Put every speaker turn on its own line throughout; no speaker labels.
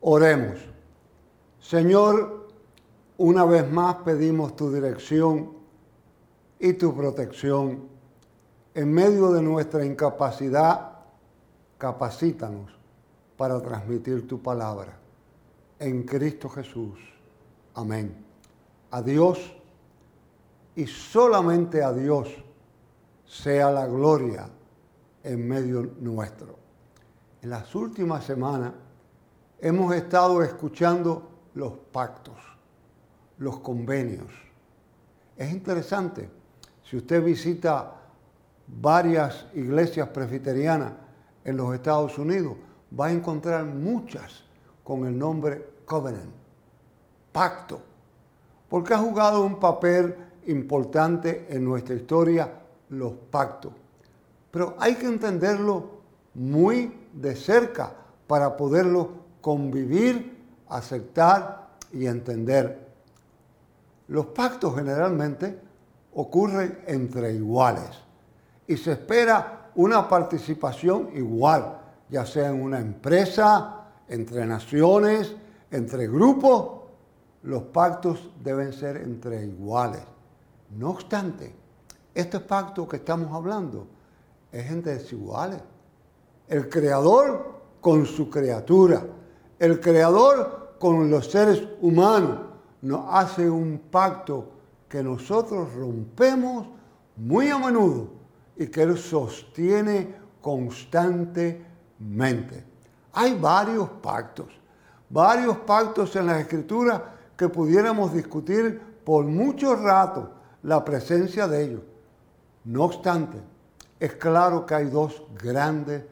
Oremos. Señor, una vez más pedimos tu dirección y tu protección. En medio de nuestra incapacidad, capacítanos para transmitir tu palabra. En Cristo Jesús. Amén. A Dios y solamente a Dios sea la gloria en medio nuestro. En las últimas semanas hemos estado escuchando los pactos, los convenios. Es interesante, si usted visita varias iglesias presbiterianas en los Estados Unidos, va a encontrar muchas con el nombre covenant, pacto, porque ha jugado un papel importante en nuestra historia los pactos. Pero hay que entenderlo muy de cerca para poderlo convivir, aceptar y entender. Los pactos generalmente ocurren entre iguales y se espera una participación igual, ya sea en una empresa, entre naciones, entre grupos. Los pactos deben ser entre iguales. No obstante, este pacto que estamos hablando es entre desiguales. El creador con su criatura, el creador con los seres humanos, nos hace un pacto que nosotros rompemos muy a menudo y que Él sostiene constantemente. Hay varios pactos, varios pactos en la Escritura que pudiéramos discutir por mucho rato la presencia de ellos. No obstante, es claro que hay dos grandes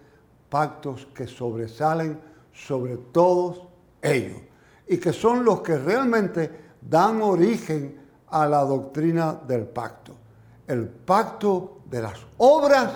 pactos que sobresalen sobre todos ellos y que son los que realmente dan origen a la doctrina del pacto. El pacto de las obras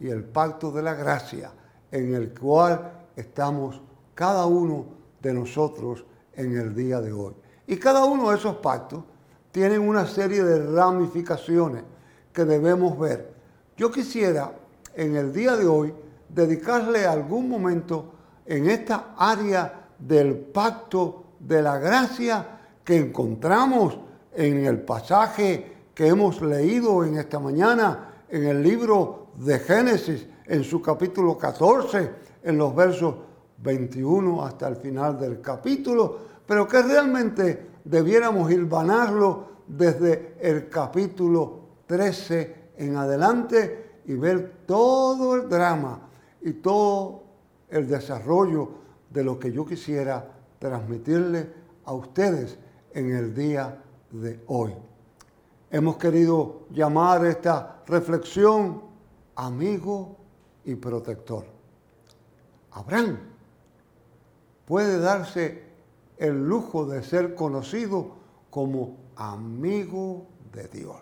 y el pacto de la gracia, en el cual estamos cada uno de nosotros en el día de hoy. Y cada uno de esos pactos tienen una serie de ramificaciones que debemos ver. Yo quisiera en el día de hoy dedicarle algún momento en esta área del pacto de la gracia que encontramos en el pasaje que hemos leído en esta mañana en el libro de Génesis, en su capítulo 14, en los versos 21 hasta el final del capítulo, pero que realmente debiéramos hilvanarlo desde el capítulo 13 en adelante y ver todo el drama y todo el desarrollo de lo que yo quisiera transmitirle a ustedes en el día de hoy. Hemos querido llamar esta reflexión amigo y protector. Abraham puede darse el lujo de ser conocido como amigo de Dios.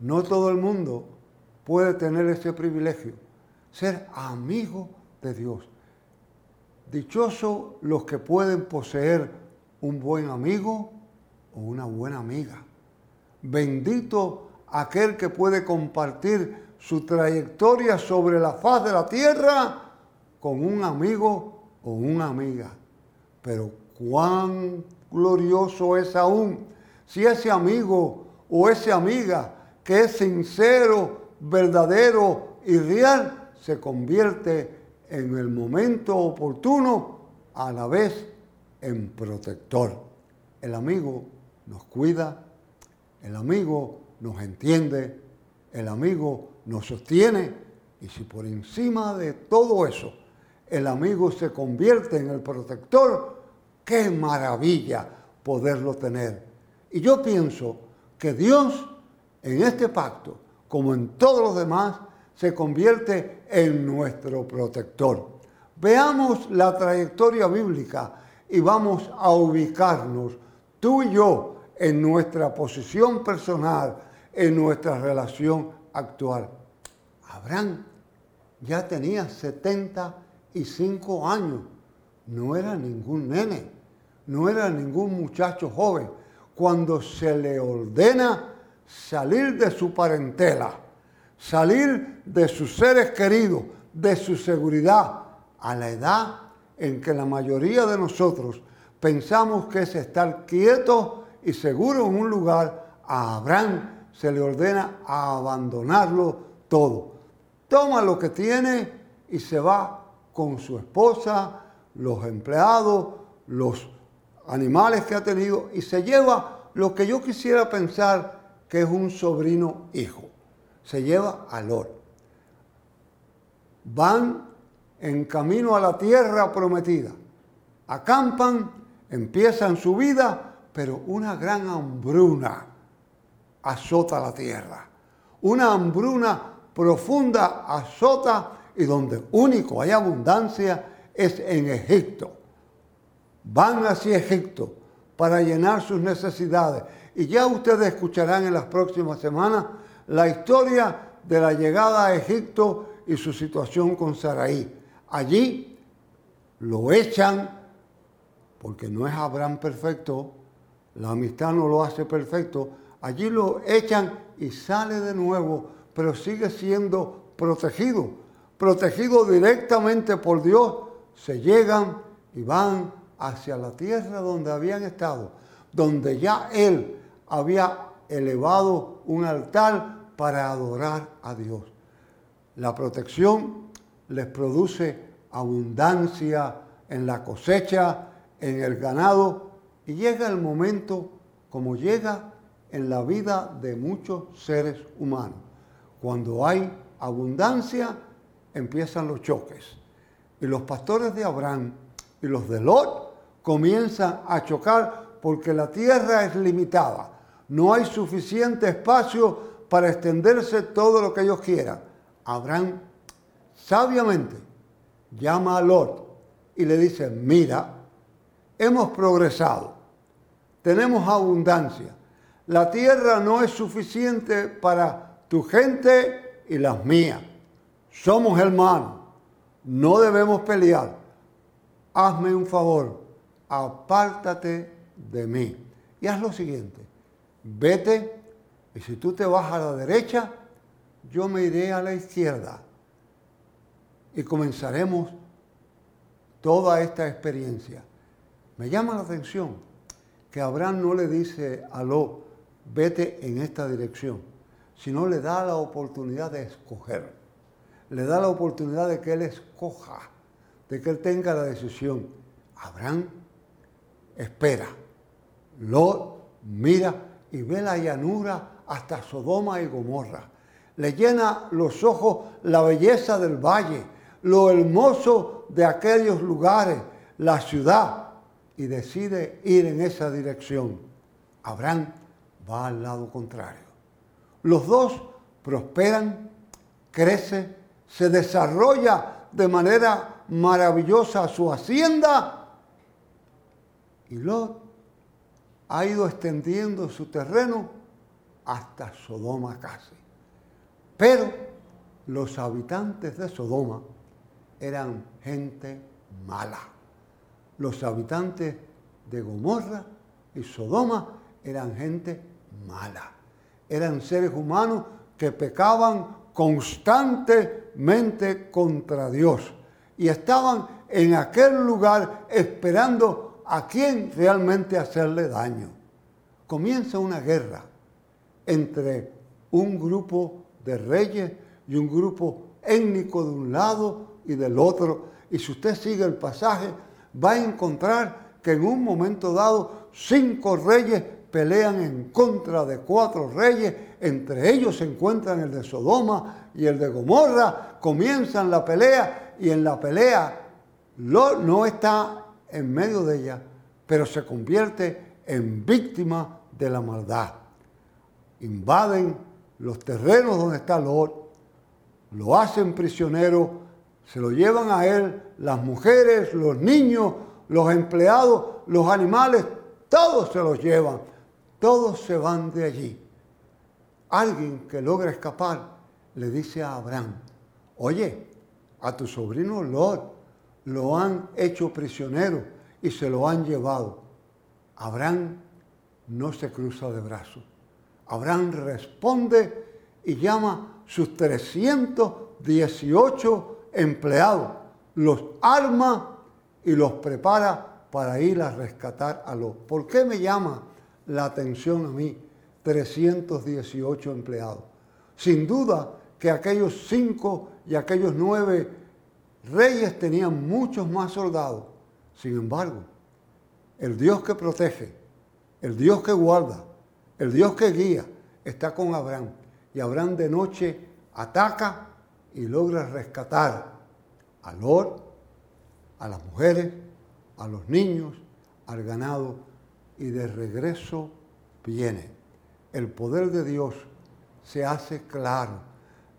No todo el mundo puede tener ese privilegio, ser amigo de Dios. Dichosos los que pueden poseer un buen amigo o una buena amiga. Bendito aquel que puede compartir su trayectoria sobre la faz de la tierra con un amigo o una amiga. Pero cuán glorioso es aún si ese amigo o esa amiga que es sincero, verdadero y real se convierte en el momento oportuno a la vez en protector. El amigo nos cuida, el amigo nos entiende, el amigo nos sostiene y si por encima de todo eso el amigo se convierte en el protector, qué maravilla poderlo tener. Y yo pienso que Dios en este pacto, como en todos los demás, se convierte en nuestro protector. Veamos la trayectoria bíblica y vamos a ubicarnos, tú y yo, en nuestra posición personal, en nuestra relación actual. Abraham ya tenía 75 años, no era ningún nene, no era ningún muchacho joven, cuando se le ordena salir de su parentela, salir de sus seres queridos, de su seguridad, a la edad en que la mayoría de nosotros pensamos que es estar quieto y seguro en un lugar, a Abraham se le ordena abandonarlo todo. Toma lo que tiene y se va con su esposa, los empleados, los animales que ha tenido y se lleva lo que yo quisiera pensar que es un sobrino hijo. Se lleva a Lot. Van en camino a la tierra prometida. Acampan, empiezan su vida, pero una gran hambruna azota la tierra. Una hambruna profunda azota y donde único hay abundancia es en Egipto. Van hacia Egipto para llenar sus necesidades. Y ya ustedes escucharán en las próximas semanas la historia de la llegada a Egipto y su situación con Saraí. Allí lo echan, porque no es Abraham perfecto, la amistad no lo hace perfecto, allí lo echan y sale de nuevo, pero sigue siendo protegido, protegido directamente por Dios, se llegan y van hacia la tierra donde habían estado, donde ya Él había elevado un altar para adorar a Dios. La protección les produce abundancia en la cosecha, en el ganado, y llega el momento como llega en la vida de muchos seres humanos. Cuando hay abundancia, empiezan los choques. Y los pastores de Abraham y los de Lot comienzan a chocar porque la tierra es limitada. No hay suficiente espacio para extenderse todo lo que ellos quieran. Abraham sabiamente llama a Lot y le dice, mira, hemos progresado, tenemos abundancia, la tierra no es suficiente para tu gente y las mías, somos hermanos, no debemos pelear, hazme un favor, apártate de mí. Y haz lo siguiente, vete y si tú te vas a la derecha, yo me iré a la izquierda y comenzaremos toda esta experiencia. Me llama la atención que Abraham no le dice a Lot, vete en esta dirección, sino le da la oportunidad de escoger. Le da la oportunidad de que él escoja, de que él tenga la decisión. Abraham espera. Lot mira y ve la llanura hasta Sodoma y Gomorra. Le llena los ojos la belleza del valle, lo hermoso de aquellos lugares, la ciudad, y decide ir en esa dirección. Abraham va al lado contrario. Los dos prosperan, crecen, se desarrolla de manera maravillosa su hacienda y Lot ha ido extendiendo su terreno hasta Sodoma casi. Pero los habitantes de Sodoma eran gente mala. Los habitantes de Gomorra y Sodoma eran gente mala. Eran seres humanos que pecaban constantemente contra Dios y estaban en aquel lugar esperando a quién realmente hacerle daño. Comienza una guerra entre un grupo de reyes y un grupo étnico de un lado y del otro. Y si usted sigue el pasaje, va a encontrar que en un momento dado cinco reyes pelean en contra de cuatro reyes, entre ellos se encuentran el de Sodoma y el de Gomorra, comienzan la pelea y en la pelea no está en medio de ella, pero se convierte en víctima de la maldad. Invaden los terrenos donde está Lot, lo hacen prisionero, se lo llevan a él las mujeres, los niños, los empleados, los animales, todos se los llevan, todos se van de allí. Alguien que logra escapar le dice a Abraham, oye, a tu sobrino Lot lo han hecho prisionero y se lo han llevado. Abraham no se cruza de brazos. Abraham responde y llama sus 318 empleados, los arma y los prepara para ir a rescatar a los. ¿Por qué me llama la atención a mí 318 empleados? Sin duda que aquellos cinco y aquellos nueve reyes tenían muchos más soldados. Sin embargo, el Dios que protege, el Dios que guarda, el Dios que guía, está con Abraham. Y Abraham de noche ataca y logra rescatar a Lord, a las mujeres, a los niños, al ganado y de regreso viene. El poder de Dios se hace claro.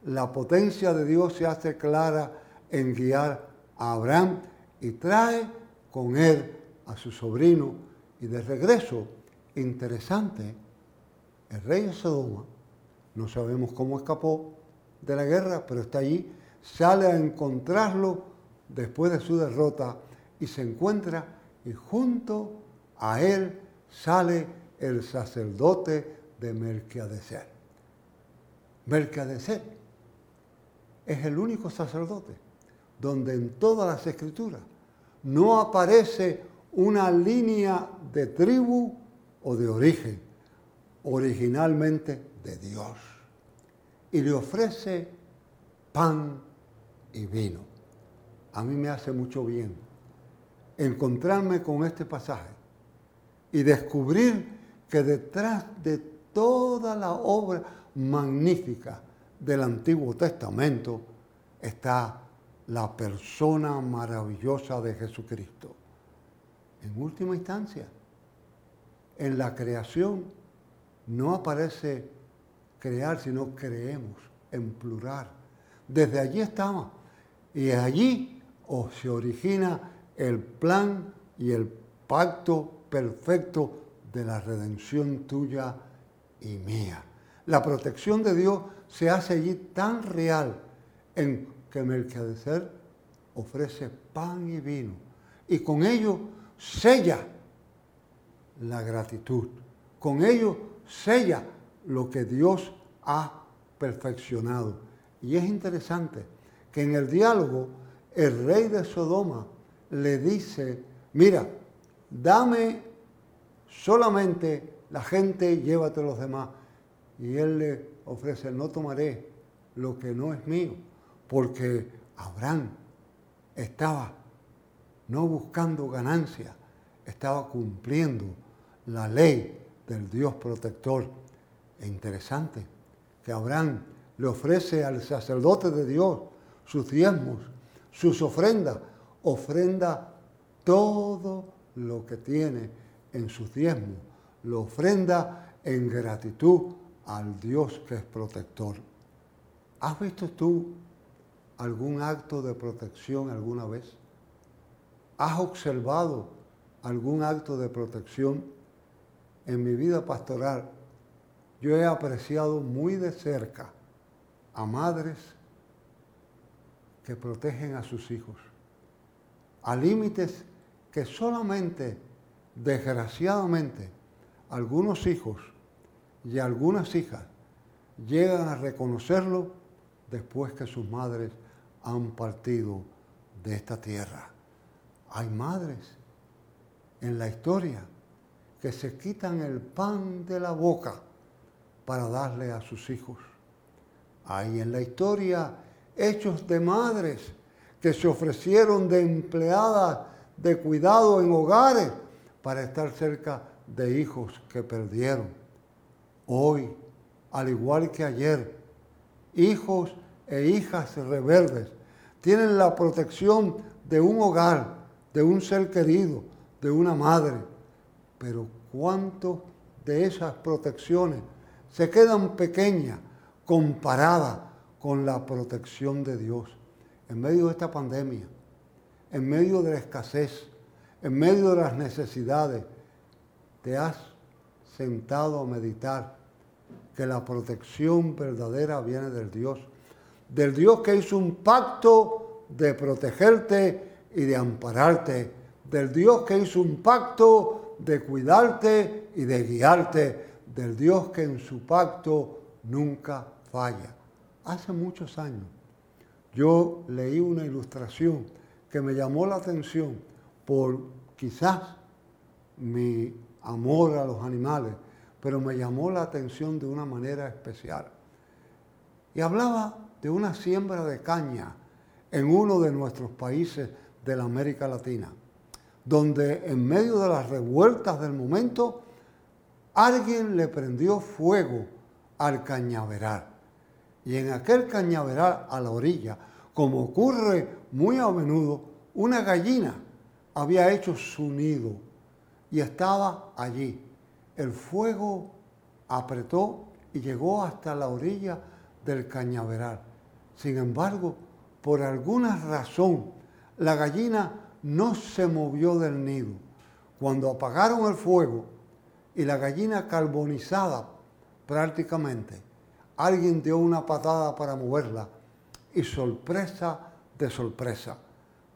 La potencia de Dios se hace clara en guiar a Abraham y trae con él a su sobrino y de regreso, interesante, el rey de Sodoma, no sabemos cómo escapó de la guerra, pero está allí, sale a encontrarlo después de su derrota y se encuentra y junto a él sale el sacerdote de Melquiadecet. Melquiadecet es el único sacerdote donde en todas las escrituras no aparece una línea de tribu o de origen, originalmente de Dios. Y le ofrece pan y vino. A mí me hace mucho bien encontrarme con este pasaje y descubrir que detrás de toda la obra magnífica del Antiguo Testamento está la persona maravillosa de Jesucristo. En última instancia, en la creación no aparece crear, sino creemos en plural. Desde allí estamos. Y allí se origina el plan y el pacto perfecto de la redención tuya y mía. La protección de Dios se hace allí tan real en que Melquisedec ofrece pan y vino y con ello sella la gratitud. Con ello sella lo que Dios ha perfeccionado. Y es interesante que en el diálogo el rey de Sodoma le dice, mira, dame solamente la gente, llévate los demás. Y él le ofrece, no tomaré lo que no es mío, porque Abraham estaba no buscando ganancia, estaba cumpliendo la ley del Dios protector. Es interesante que Abraham le ofrece al sacerdote de Dios sus diezmos, sus ofrendas, ofrenda todo lo que tiene en sus diezmos, lo ofrenda en gratitud al Dios que es protector. ¿Has visto tú algún acto de protección alguna vez? ¿Has observado algún acto de protección? En mi vida pastoral, yo he apreciado muy de cerca a madres que protegen a sus hijos, a límites que solamente, desgraciadamente, algunos hijos y algunas hijas llegan a reconocerlo después que sus madres han partido de esta tierra. Hay madres en la historia que se quitan el pan de la boca para darle a sus hijos. Hay en la historia hechos de madres que se ofrecieron de empleadas de cuidado en hogares para estar cerca de hijos que perdieron. Hoy, al igual que ayer, hijos e hijas rebeldes tienen la protección de un hogar, de un ser querido, de una madre. Pero ¿cuántos de esas protecciones se quedan pequeñas comparadas con la protección de Dios? En medio de esta pandemia, en medio de la escasez, en medio de las necesidades, te has sentado a meditar que la protección verdadera viene del Dios del Dios que hizo un pacto de protegerte y de ampararte, del Dios que hizo un pacto de cuidarte y de guiarte, del Dios que en su pacto nunca falla. Hace muchos años yo leí una ilustración que me llamó la atención, por quizás mi amor a los animales, pero me llamó la atención de una manera especial. Y hablaba de una siembra de caña en uno de nuestros países de la América Latina, donde en medio de las revueltas del momento, alguien le prendió fuego al cañaveral. Y en aquel cañaveral a la orilla, como ocurre muy a menudo, una gallina había hecho su nido y estaba allí. El fuego apretó y llegó hasta la orilla del cañaveral. Sin embargo, por alguna razón, la gallina no se movió del nido. Cuando apagaron el fuego y la gallina carbonizada prácticamente, alguien dio una patada para moverla y sorpresa de sorpresa,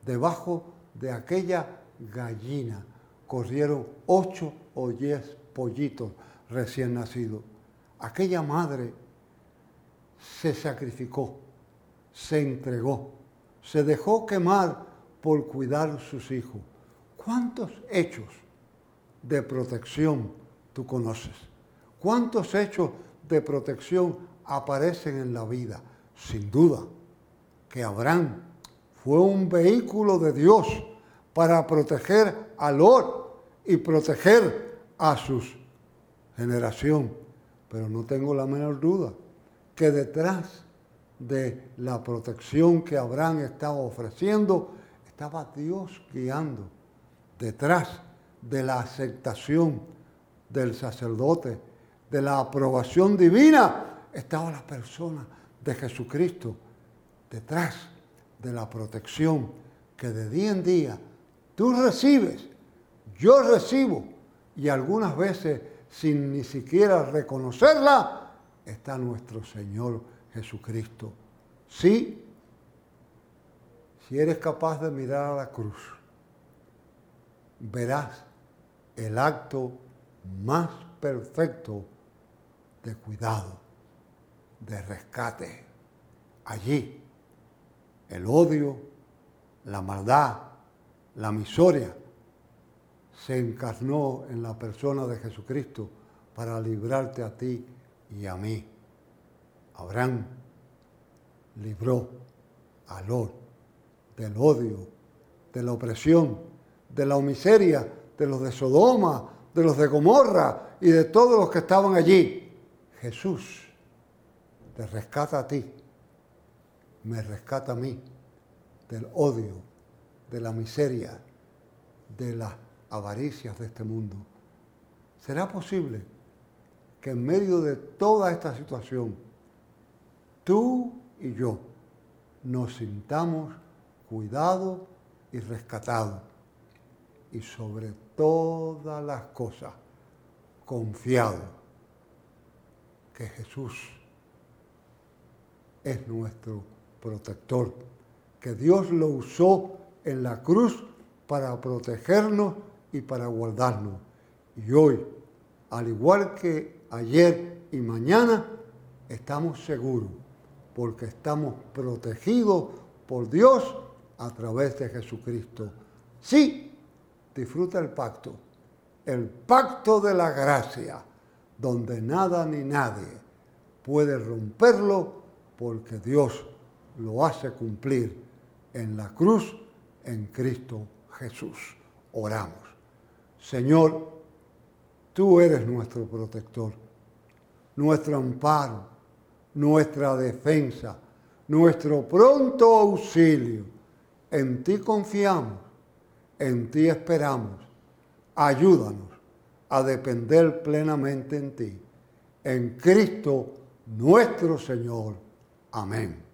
debajo de aquella gallina corrieron ocho o diez pollitos recién nacidos. Aquella madre se sacrificó, se entregó, se dejó quemar por cuidar sus hijos. ¿Cuántos hechos de protección tú conoces? ¿Cuántos hechos de protección aparecen en la vida? Sin duda que Abraham fue un vehículo de Dios para proteger a Lot y proteger a su generación. Pero no tengo la menor duda que detrás de la protección que Abraham estaba ofreciendo, estaba Dios guiando. Detrás de la aceptación del sacerdote, de la aprobación divina, estaba la persona de Jesucristo. Detrás de la protección que de día en día tú recibes, yo recibo, y algunas veces sin ni siquiera reconocerla, está nuestro Señor Jesucristo. Sí, si eres capaz de mirar a la cruz, verás el acto más perfecto de cuidado, de rescate. Allí, el odio, la maldad, la miseria, se encarnó en la persona de Jesucristo para librarte a ti y a mí. Abraham libró a Lot del odio, de la opresión, de la miseria, de los de Sodoma, de los de Gomorra y de todos los que estaban allí. Jesús te rescata a ti, me rescata a mí del odio, de la miseria, de las avaricias de este mundo. ¿Será posible que en medio de toda esta situación, tú y yo nos sintamos cuidados y rescatados? Y sobre todas las cosas, confiados que Jesús es nuestro protector, que Dios lo usó en la cruz para protegernos y para guardarnos. Y hoy, al igual que ayer y mañana, estamos seguros, porque estamos protegidos por Dios a través de Jesucristo. Sí, disfruta el pacto, el pacto de la gracia, donde nada ni nadie puede romperlo, porque Dios lo hace cumplir en la cruz en Cristo Jesús. Oramos. Señor, tú eres nuestro protector, nuestro amparo, nuestra defensa, nuestro pronto auxilio. En ti confiamos, en ti esperamos. Ayúdanos a depender plenamente en ti. En Cristo nuestro Señor. Amén.